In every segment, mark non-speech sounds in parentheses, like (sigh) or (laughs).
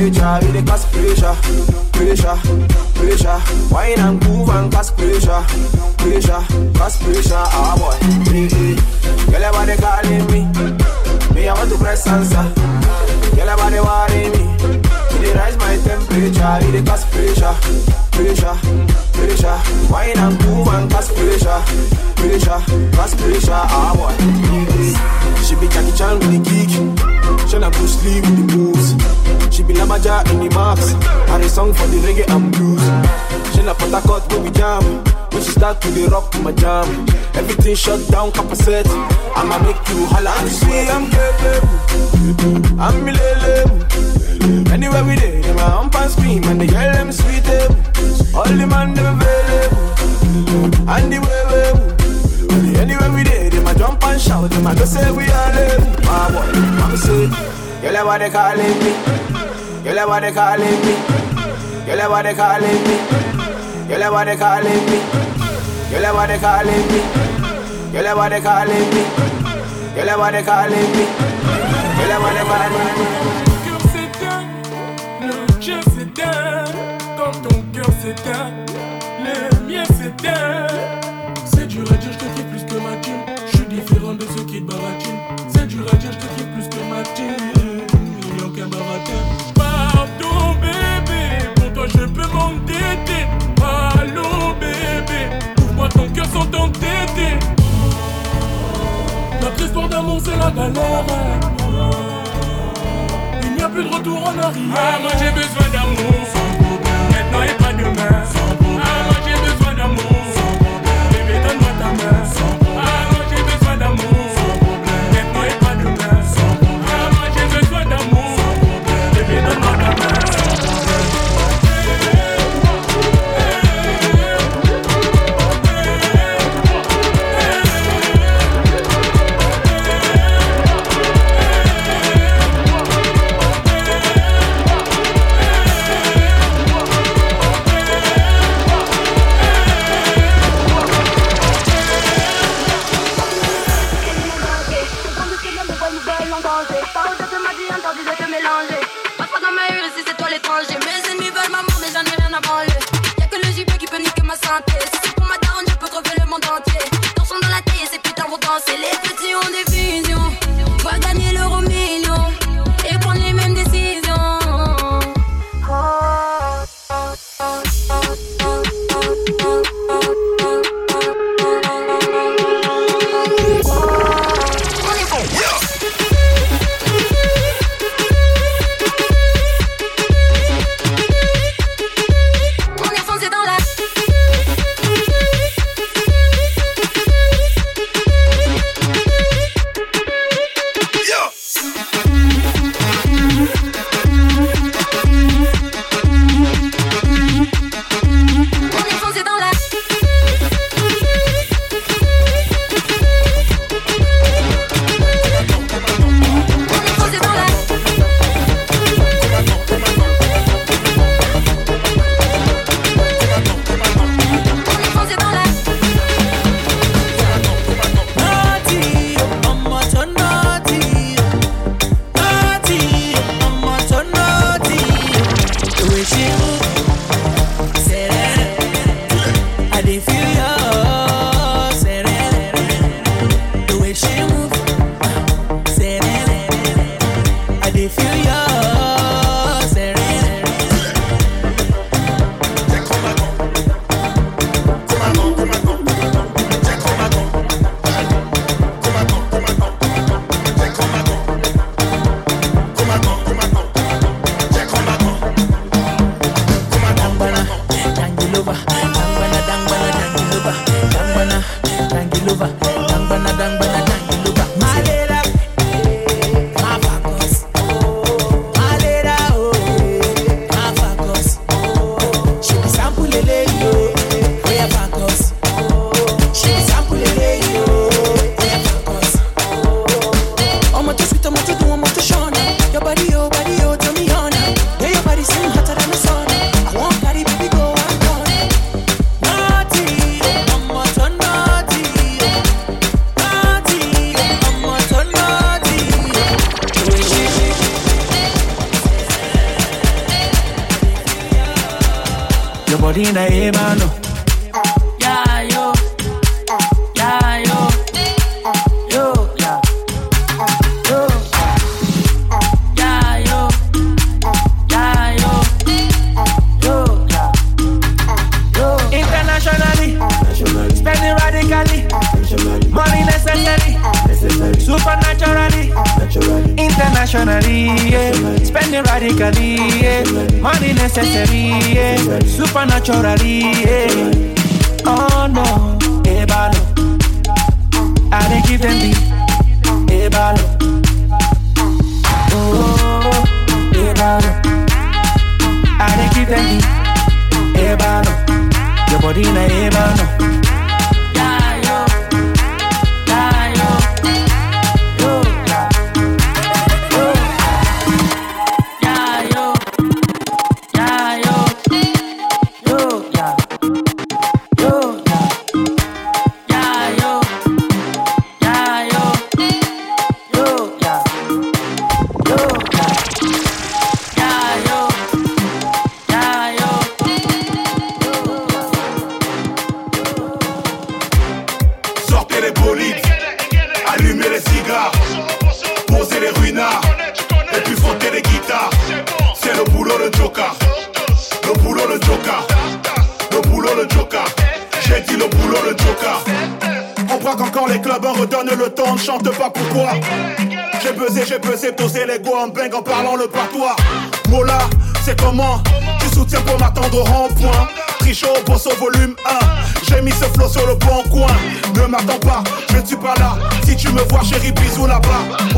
temperature, you dey cause pressure, pressure, pressure. Wine and move and cause pressure, pressure, cause pressure. Ah boy, hey, hey. Girl, your body calling me. Me, I want to press answer. Girl, your body worry me. You dey rise my temperature, you dey cause pressure, pressure, pressure. Wine and move and cause pressure, pressure, cause pressure. Ah boy, hey, hey. She be Jackie Chan with the kick. Shana Bruce Lee with the moves. She be Lamaja in the marks. And a song for the reggae and blues. Shana Patakot when we jam. When she start to the rock to my jam. Everything shut down, capacitate. I'ma make you holla and sweat. I'm capable. I'm milele. Anywhere we dey, them a hump and scream and they yell them sweet. All the man them available. And the way we Anywhere we a jump and shout, them a go say we are them. Ah boy, I'm say, girl, your body calling me, girl, your body calling me, You girl, your body calling me, You girl, your body calling me, You girl, your body calling me, You girl, your body calling me, You girl, your body calling me, You girl, your body calling me. quand ton cœur s'éteint, le mien s'éteint. Sans t'entêter. Notre histoire d'amour, c'est la galère. Il n'y a plus de retour en arrière. Ah, moi j'ai besoin d'amour. Maintenant et pas demain. Ah, moi j'ai besoin d'amour. Them the ebalo. Your body na ebalo. Yeah,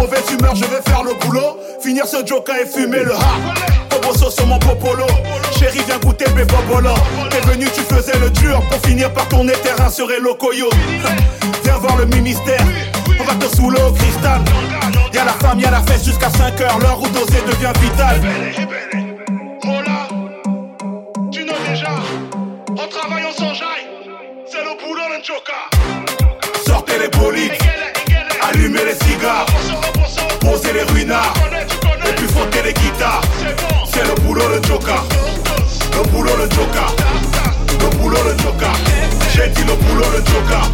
Mauvaise humeur, je vais faire le boulot. Finir ce joker et fumer le ha. Bobosso sur mon popolo. Chérie, viens goûter le bébobolo. T'es venu, tu faisais le dur. Pour finir par tourner terrain sur les locoyo. (laughs) Viens voir le ministère. On va te saouler au cristal. Y'a la femme, y'a la fête jusqu'à 5 heures. L'heure où doser devient vital. Mola, tu know déjà, on travaille, on s'enjaille, c'est le boulot d'un joker. Sortez les bolides, allumez les cigares, posez les ruinards, et puis frottez les guitares. C'est le boulot de Joker, le boulot de Joker, le boulot de Joker. J'ai dit le boulot de Joker.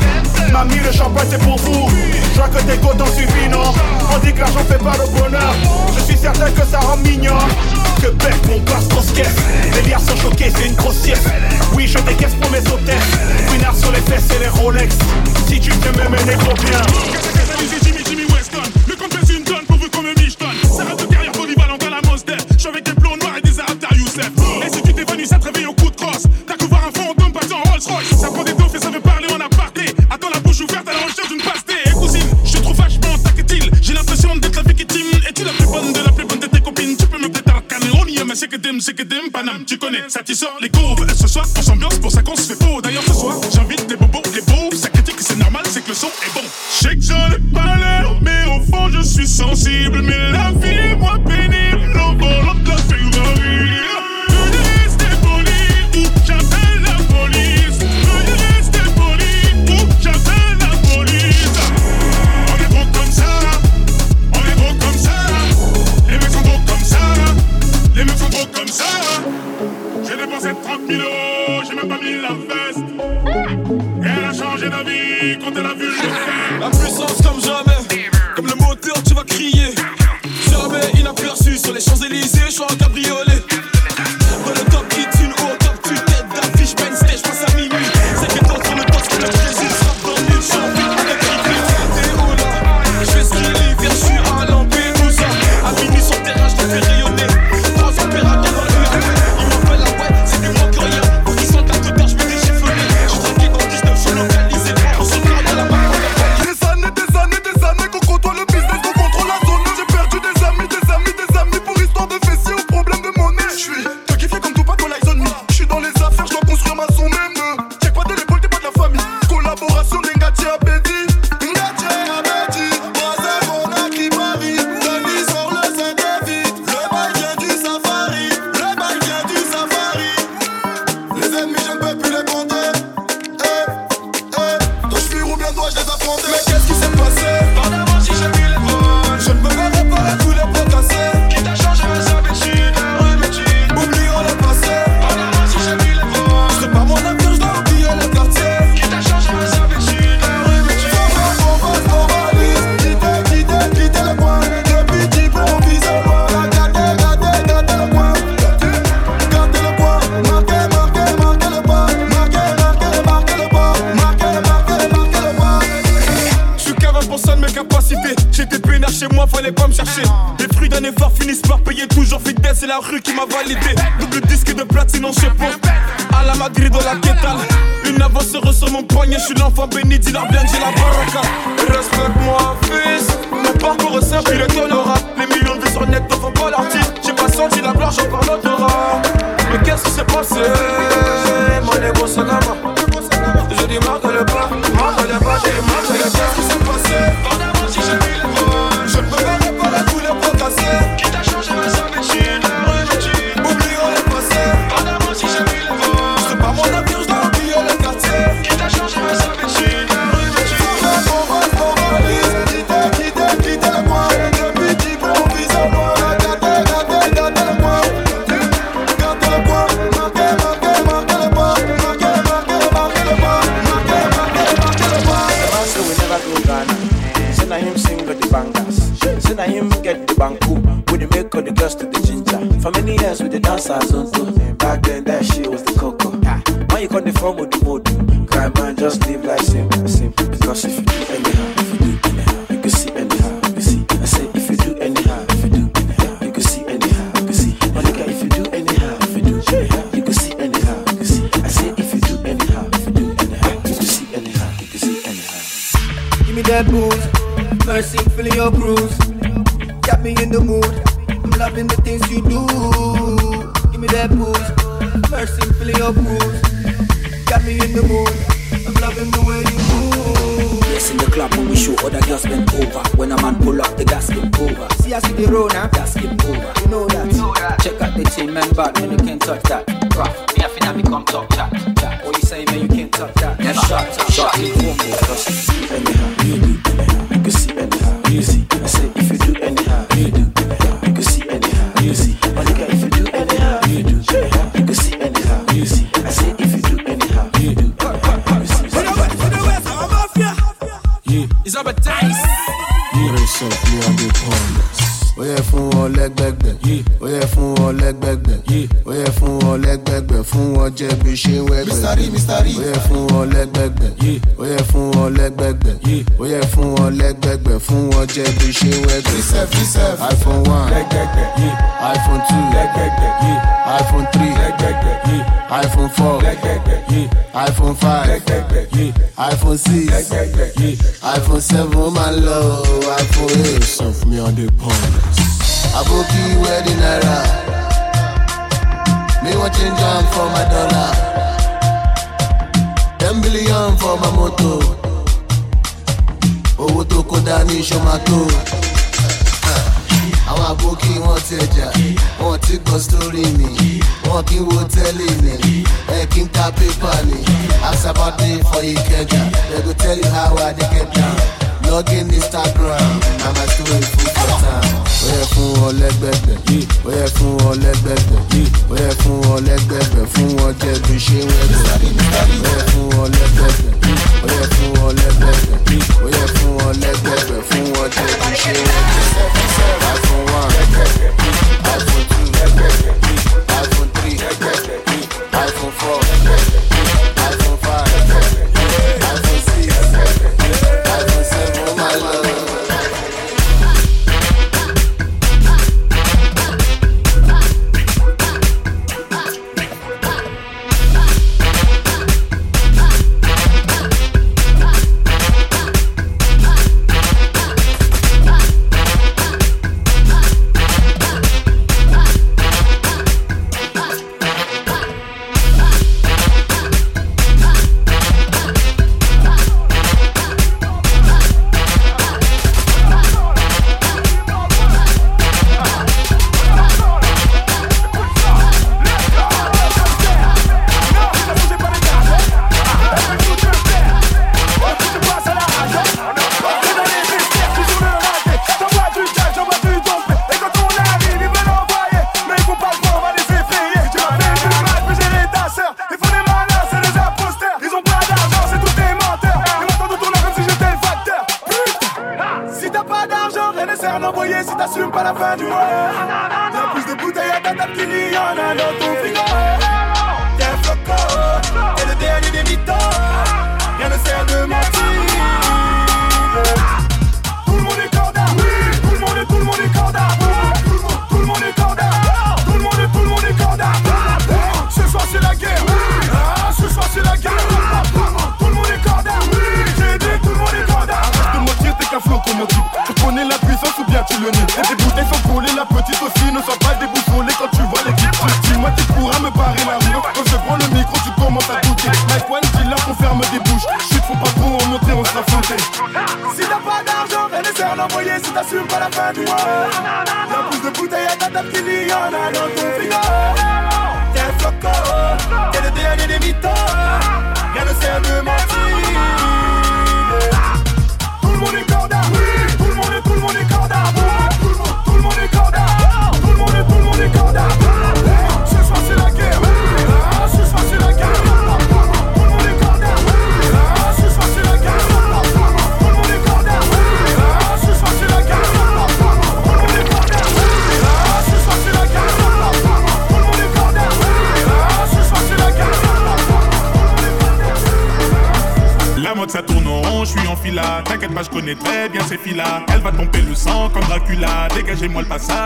Mamie, le champagne c'est pour vous. Je vois que tes côtes ont suivi, non? On dit que l'argent fait pas le bonheur. Je suis certain que ça rend mignon. Que bec, mon passe grosse. Les liards sont choqués, c'est une grossière. Oui, je décaisse pour mes hôtesses. Winard sur les fesses et les Rolex. Si tu te mets mes négros bien. Jimmy, Jimmy Weston, le compte pèse une tonne pour vous comme Michton. Ça reste de carrière polyvalente à la Mosdef. Je suis avec des plombs noirs et des arabes Youssef. Et si tu t'es venu, ça te réveille au coup de crosse. T'as que un fantôme passer en Rolls Royce. Ça veut parler en aparté. Attends la bouche ouverte à la recherche d'une pastée. Et cousine, je trouve vachement taquetille. J'ai l'impression d'être la victime. Es-tu la plus bonne de la plus bonne de tes copines? Tu peux me péter un canet. On mais c'est que dim, c'est que dim, Paname. Tu connais, ça t'y sort les là chez moi, fallait pas me chercher. Les fruits d'un effort finissent par payer toujours vitesse. C'est la rue qui m'a validé. Double disque de platine en pas. À la Madrid dans la quétale. Une avance sur mon poignet. Je suis l'enfant béni, dis-leur bien, j'ai la baraka. Respecte-moi, fils. Mon parcours est simple, il est tolérable. Les millions de sur net ne font pas l'artiste. J'ai pas senti la blanche, encore l'odorat. Mais qu'est-ce qui s'est passé? Mon ego se. Je dis marque le pas, marque le pas, j'ai marque le. Qu'est-ce qui s'est passé? On tour. Back then that shit was the coco. Ah, Why you call the form with the mode? Cry man, just live like simple, simple. Because if you do anyhow, if you do anyhow, you can see anyhow, you can see. I say if you do anyhow, if you do anyhow, you can see anyhow, you can see. My nigga, if you do anyhow, if you do anyhow, you can see anyhow, you can see. I say if you do anyhow, if you do anyhow, you can see anyhow, you can see anyhow. Give me that booze, mercy, feeling your bruise. Got me in the mood, loving the things you do. Give me that booze, mercy, feeling your bruise. Got me in the mood, I'm loving the way you move. Yes, in the club when we show other girls bend over. When a man pull up, the gas get over. See, I see the road now, Gas get over. you know that. Check out the team, man, bad man, you can't touch that. Bruh, me I finna me come talk chat, chat. What you say, man, you can't touch that. Never shot, shot, hit one more. Because if you do anyhow, you do anyhow, you can see anyhow, you see. I say if you do anyhow, wọn lẹ́gbẹ̀gbẹ̀. Ó yẹ fún wọn lẹ́gbẹ̀gbẹ̀. Ó yẹ fún wọn lẹ́gbẹ̀gbẹ̀. Fún wọn jẹ́ bí ṣe wẹ́gbẹ̀. Ó yẹ fún wọn lẹ́gbẹ̀gbẹ̀. Ó yẹ fún wọn lẹ́gbẹ̀gbẹ̀. Ó yẹ fún wọn lẹ́gbẹ̀gbẹ̀. Fún wọn jẹ́ bí ṣe wẹ́gbẹ̀. Iphone one. Iphone two. Iphone three. Iphone four. Iphone five. Iphone six. Iphone seven. Ó máa ń lọ. iphone eight. Sọ fún mi on the pond. Aboki wedding naira me wan change am for my dollar. Ten billion for my motor owó tó kó dání ṣọmátó àwọn àbókí wọn ti ẹjà wọn ti gbọ́ sórí mi wọn kì í wo tẹ́lẹ̀ mi ẹ kí n ka pépà ni me for ìkẹjà they go tell you how i dey get down. Log in instagram na my story full for town. Yẹ fún wọn lẹ́gbẹ̀gbẹ̀ ó fún wọn lẹ́gbẹ̀gbẹ̀ ó fún wọn lẹ́gbẹ̀gbẹ̀ fún wọn jẹ́ bí ń wẹ́gbẹ̀ ó fún wọn lẹ́gbẹ̀gbẹ̀ ó fún wọn lẹ́gbẹ̀gbẹ̀ but I've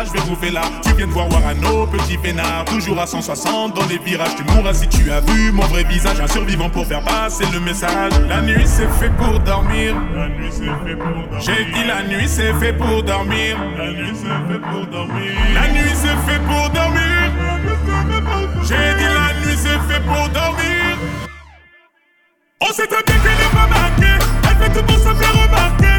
je vais bouffer là. Tu viens de voir Warano, petit peinard, toujours à 160 dans les virages. Tu mourras si tu as vu mon vrai visage, un survivant pour faire passer le message. La nuit c'est fait pour dormir. La nuit c'est fait pour dormir. J'ai dit la nuit c'est fait pour dormir. La nuit c'est fait pour dormir. La nuit c'est fait pour dormir. J'ai dit la nuit c'est fait pour dormir. On sait très bien qu'elle est pas marquée, elle fait tout pour se faire remarquer.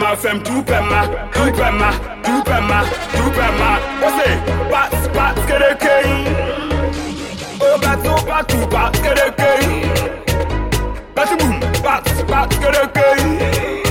Pema, fem two pema, two pema, two pema, two pema. What's it? Bats, bats, get a king. Oh, bats, oh, bats, oh, bats, get a king. Bats, boom, bats, bats, get a king.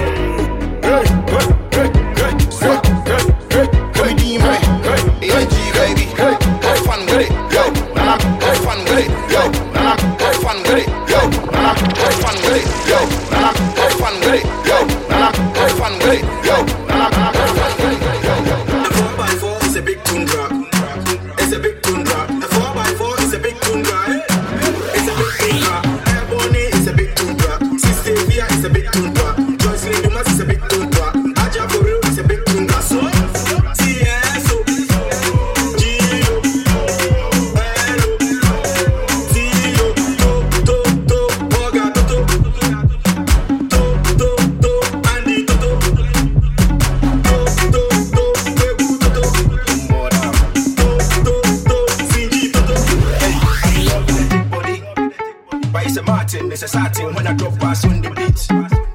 It's a Martin, it's satin when I drop pass on the beat.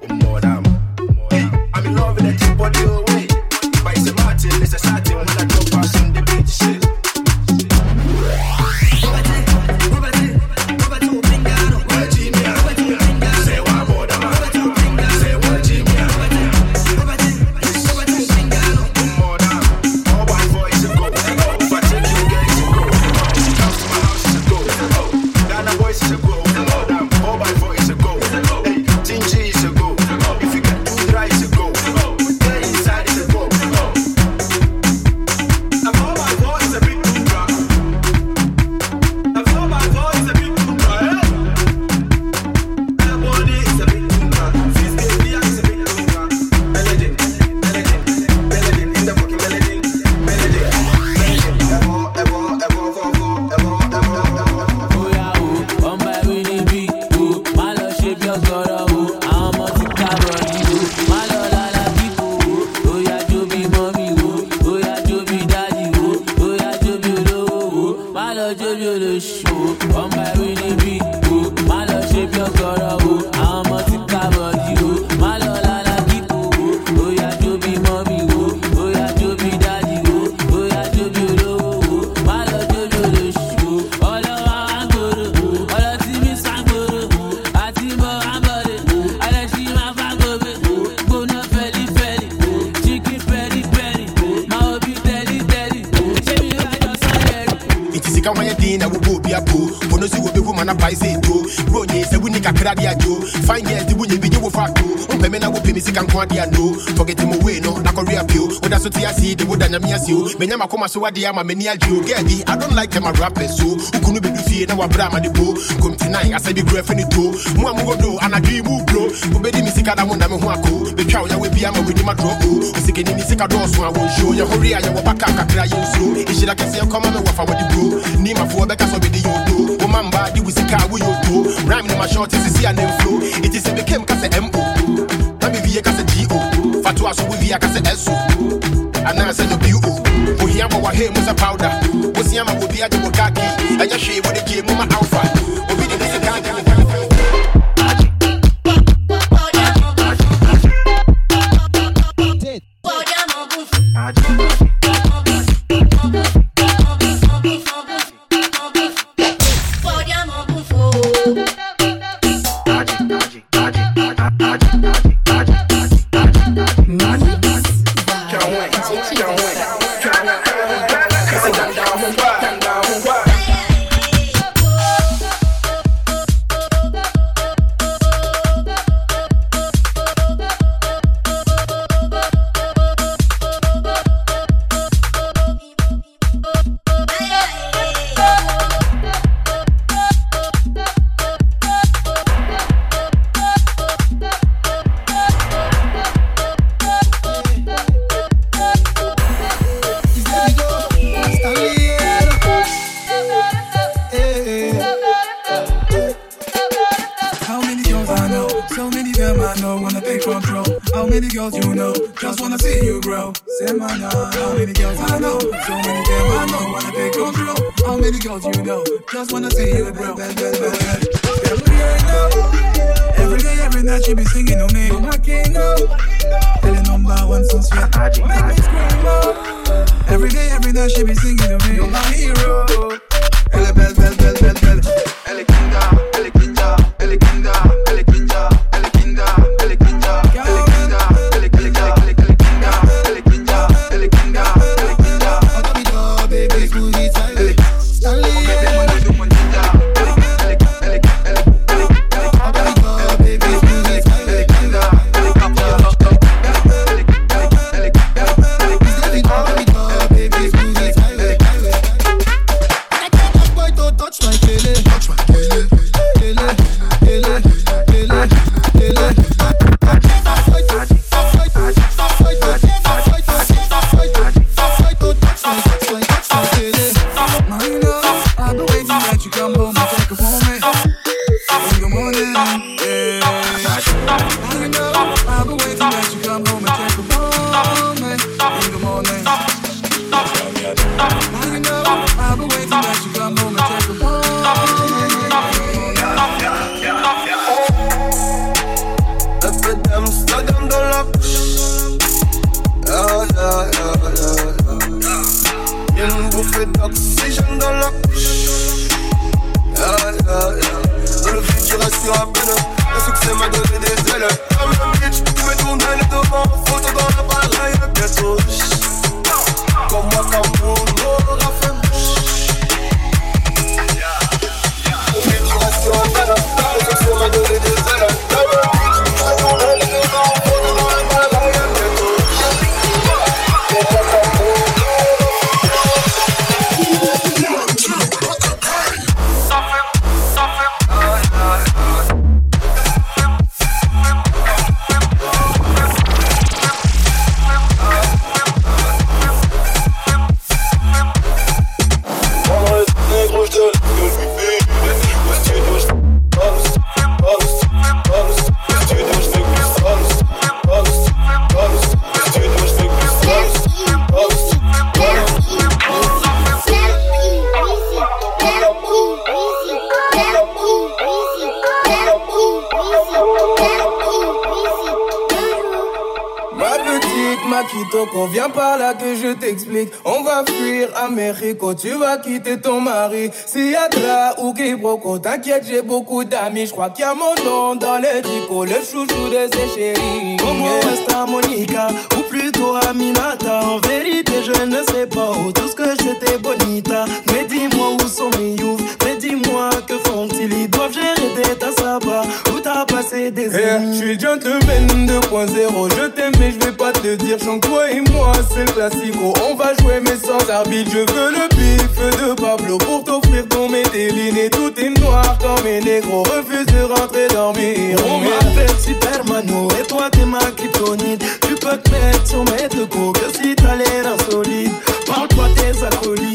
Lọ jó bí olóṣù ọmọ ẹ̀rí níbí o, má lọ ṣe bí ọ̀gọ̀rọ̀ o, di ajo Fine years di wunye binye wo facto Umpe me na wo pimi sika nkwa di ano Forget him away no na korea pio Oda so ti asi de woda nyami asi o Menya makoma so wadi ama meni aljo Gedi I don't like them a rappers so. Ukunu be du fie na wabra ma de bo Kom tonight I say be ni to Mu amu godo anadwi mu bro. Ubedi mi sika da mu na me ho ako Betwa wo ya we bia ma we ni ma drop o Usike ni mi sika do so a won show. Ya hori a ya wo baka kakra ye slow Ishira kese ya koma me wafa wadi bro. Ni ma fo beka so be de yodo O mamba di wusika wo yodo Rhyme ni ma short is see and flow. It is a became kase MO Na me vie kase GO Fatwa so we vie kase SO Ana se no BO Ohia ma wa he mu sa powder. Osia ma obi ade mo kaki Anya hwe wo de gie mu ma alpha many girls you know? Just wanna see you grow. Say my now. How many girls I know? So many them I know, wanna take control. How many girls you know? Just wanna see you grow. Every day, no. Every day, every night she be singing on me. King, no. Elle est number one, so sweet. Make me scream, oh. Every day, every night she be singing on me. You're my hero. Elle est belle, belle, belle, Mexico, tu vas quitter ton mari. S'il y a Dra ou Quiproquo, t'inquiète, j'ai beaucoup d'amis. Je crois qu'il y a mon nom dans les dico, le chouchou de ses chéris. Como esta Monica, ou plutôt Aminata En vérité je ne sais pas où tout ce que j'étais bonita Mais dis-moi où sont mes youths, mais dis-moi que font-ils? Ils doivent gérer des tas sabats, où passé des années je suis gentleman 2.0, je t'aime mais je vais pas te dire Chante toi et moi c'est le classico On va jouer mais sans arbitre Je veux le bif de Pablo Pour t'offrir ton météline Et tout est noir comme mes négros Refuse de rentrer dormir. On m'appelle Supermano et toi t'es ma kryptonite. Tu peux te mettre sur mes deux coups que si t'as l'air insolite. Parle-toi tes acolytes,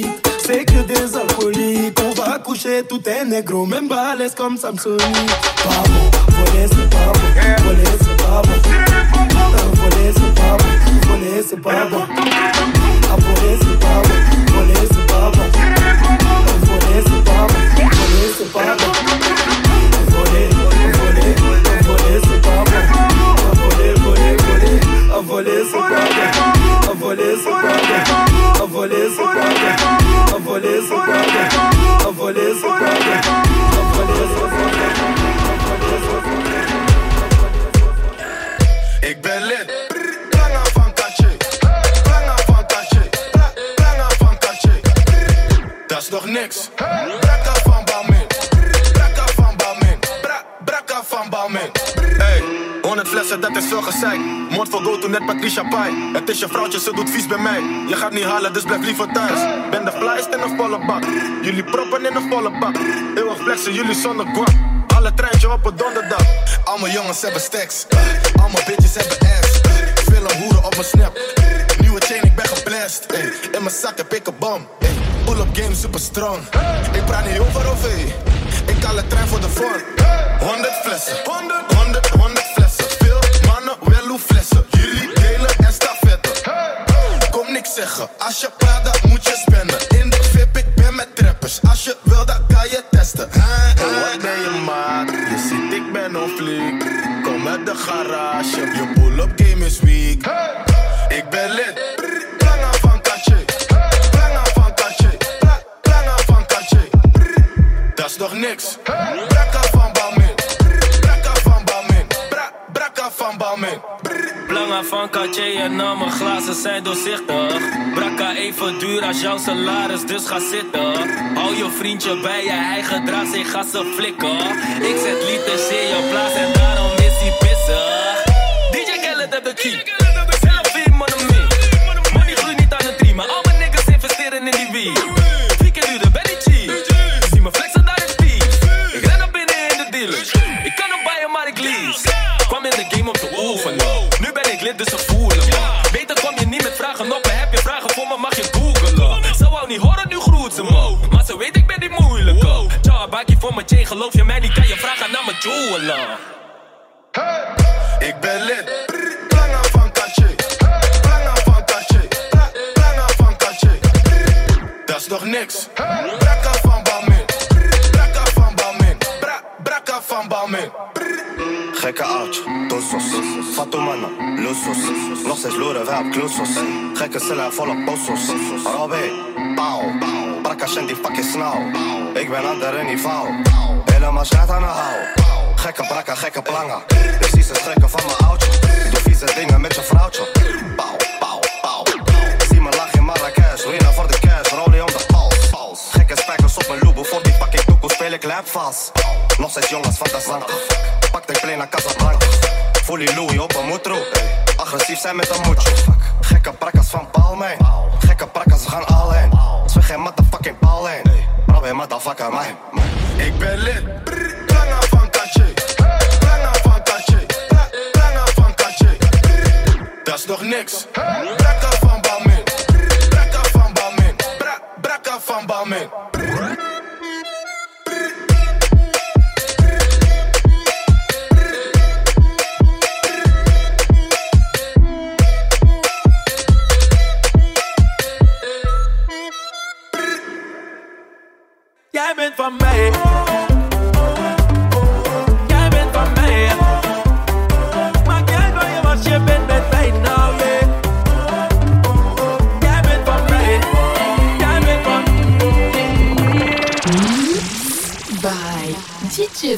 coucher tout est négro, même balèze comme Samsonite Pas bon, voler c'est pas bon, voler c'est pas bon Euh, Voler c'est pas bon, voler c'est pas bon Ah, voler c'est pas bon, voler c'est pas bon Euh, Voler c'est pas bon, voler c'est pas bon Voler, voler, voler c'est pas bon Voler, voler, voler, voler c'est pas bon voler c'est pas bon voler c'est pas bon voler c'est pas bon Ik ben lid. Van Katje. af van Katje. Van Dat is nog niks. 100 flessen, dat is veel gezeik. Moord voor go to net Patricia Pai. Het is je vrouwtje, ze doet vies bij mij. Je gaat niet halen, dus blijf liever thuis. Ben de flyest in een volle bak. Jullie proppen in een volle bak. Eeuwig flexen, jullie zonder guap. Alle treintje op een donderdag. Allemaal jongens hebben stacks. Allemaal bitches hebben ass. Veel hoeren op mijn snap. Nieuwe chain, ik ben geblest. In mijn zak heb ik een bom. Ey, Pull up game super strong. Ik praat niet over OV. Ik haal de trein voor de vorm. 100 flessen. 100, Als je praat, dan moet je spenden. In de VIP, ik ben met trappers. Als je wil, dan kan je testen. En wat ben je maat? Je ziet, ik ben een flink. Kom uit de garage. Je pull-up game is weak. Ik ben lid. aan van Katje. aan van Katje. aan van Katje. Dat is nog niks. Planga van Cartier en al mijn glazen zijn doorzichtig. Brakka even duur als jouw salaris, dus ga zitten. Hou je vriendje bij je, hij gedraagt zich, ga ze flikken. Ik zet liters Ik ben ander niveau. Helemaal schijt aan de hou. Gekke brakka, gekke planga. Ik zie ze schrikken van mijn oudje. Ik doe vieze dingen met je vrouwtje. Pauw, pauw, pauw. Zie me lachen in Marrakesh. Ruina voor de cash, rolie om de pals. Gekke spijkers op mijn loebo. Voor die fucking toekomst speel ik lijp vast. Nog steeds jongens van de zand. Pak de naar Casablanca. Fully Louis op een moetro. Agressief zijn met een moetje. Gekke prakkas van Palmijn. Gekke we gaan al heen. Zweeg geen motherfucking paal motherfucker mij. Ik ben lid, Branga van Katje. Branga van Katje. Branga van Katje. Dat is nog niks. Brakka van Balmin. Brakka van Balmin. Brakka van Balmin. for By DJ